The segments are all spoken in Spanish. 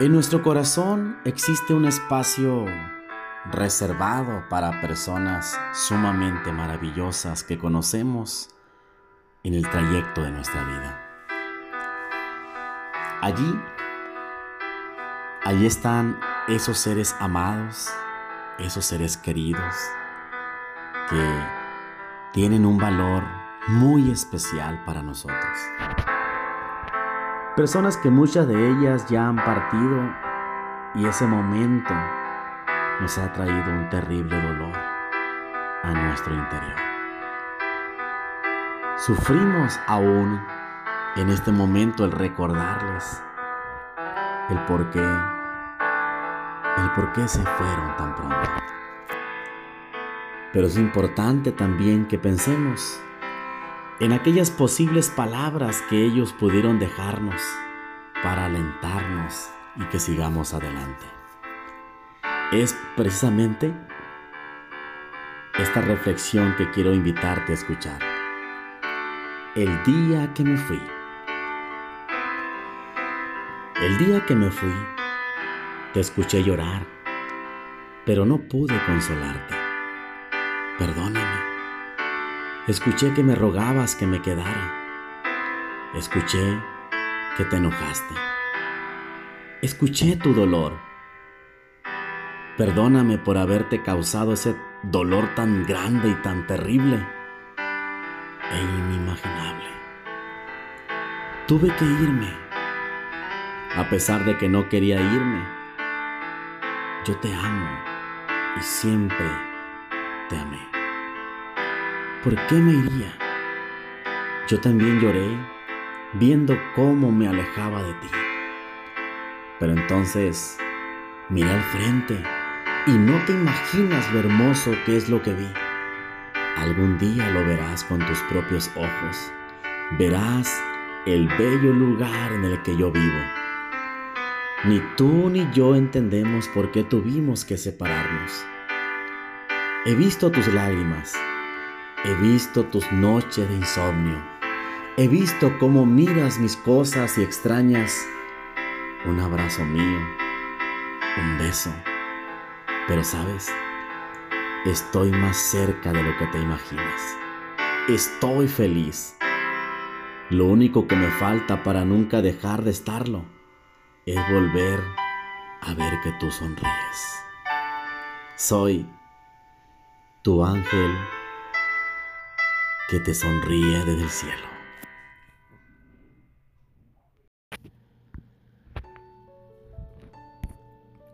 En nuestro corazón existe un espacio reservado para personas sumamente maravillosas que conocemos en el trayecto de nuestra vida. Allí, allí están esos seres amados, esos seres queridos que tienen un valor muy especial para nosotros. Personas que muchas de ellas ya han partido y ese momento nos ha traído un terrible dolor a nuestro interior. Sufrimos aún en este momento el recordarles el por qué, el por qué se fueron tan pronto. Pero es importante también que pensemos en aquellas posibles palabras que ellos pudieron dejarnos para alentarnos y que sigamos adelante. Es precisamente esta reflexión que quiero invitarte a escuchar. El día que me fui. El día que me fui, te escuché llorar, pero no pude consolarte. Perdóname. Escuché que me rogabas que me quedara. Escuché que te enojaste. Escuché tu dolor. Perdóname por haberte causado ese dolor tan grande y tan terrible e inimaginable. Tuve que irme, a pesar de que no quería irme. Yo te amo y siempre te amé. ¿Por qué me iría? Yo también lloré viendo cómo me alejaba de ti. Pero entonces miré al frente y no te imaginas lo hermoso que es lo que vi. Algún día lo verás con tus propios ojos. Verás el bello lugar en el que yo vivo. Ni tú ni yo entendemos por qué tuvimos que separarnos. He visto tus lágrimas He visto tus noches de insomnio. He visto cómo miras mis cosas y extrañas un abrazo mío, un beso. Pero sabes, estoy más cerca de lo que te imaginas. Estoy feliz. Lo único que me falta para nunca dejar de estarlo es volver a ver que tú sonríes. Soy tu ángel que te sonríe desde el cielo.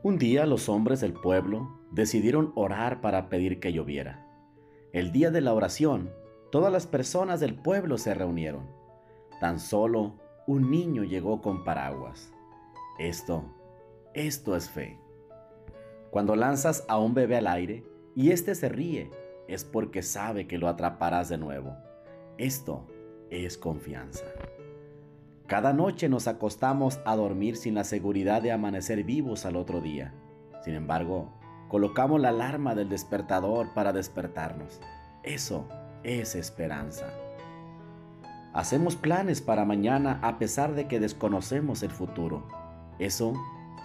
Un día los hombres del pueblo decidieron orar para pedir que lloviera. El día de la oración, todas las personas del pueblo se reunieron. Tan solo un niño llegó con paraguas. Esto, esto es fe. Cuando lanzas a un bebé al aire y éste se ríe, es porque sabe que lo atraparás de nuevo. Esto es confianza. Cada noche nos acostamos a dormir sin la seguridad de amanecer vivos al otro día. Sin embargo, colocamos la alarma del despertador para despertarnos. Eso es esperanza. Hacemos planes para mañana a pesar de que desconocemos el futuro. Eso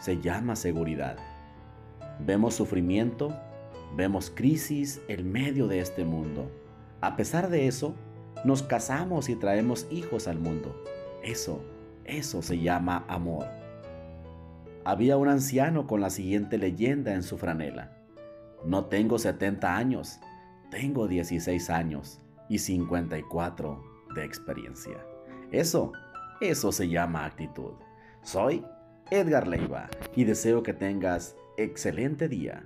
se llama seguridad. Vemos sufrimiento Vemos crisis en medio de este mundo. A pesar de eso, nos casamos y traemos hijos al mundo. Eso, eso se llama amor. Había un anciano con la siguiente leyenda en su franela. No tengo 70 años, tengo 16 años y 54 de experiencia. Eso, eso se llama actitud. Soy Edgar Leiva y deseo que tengas excelente día.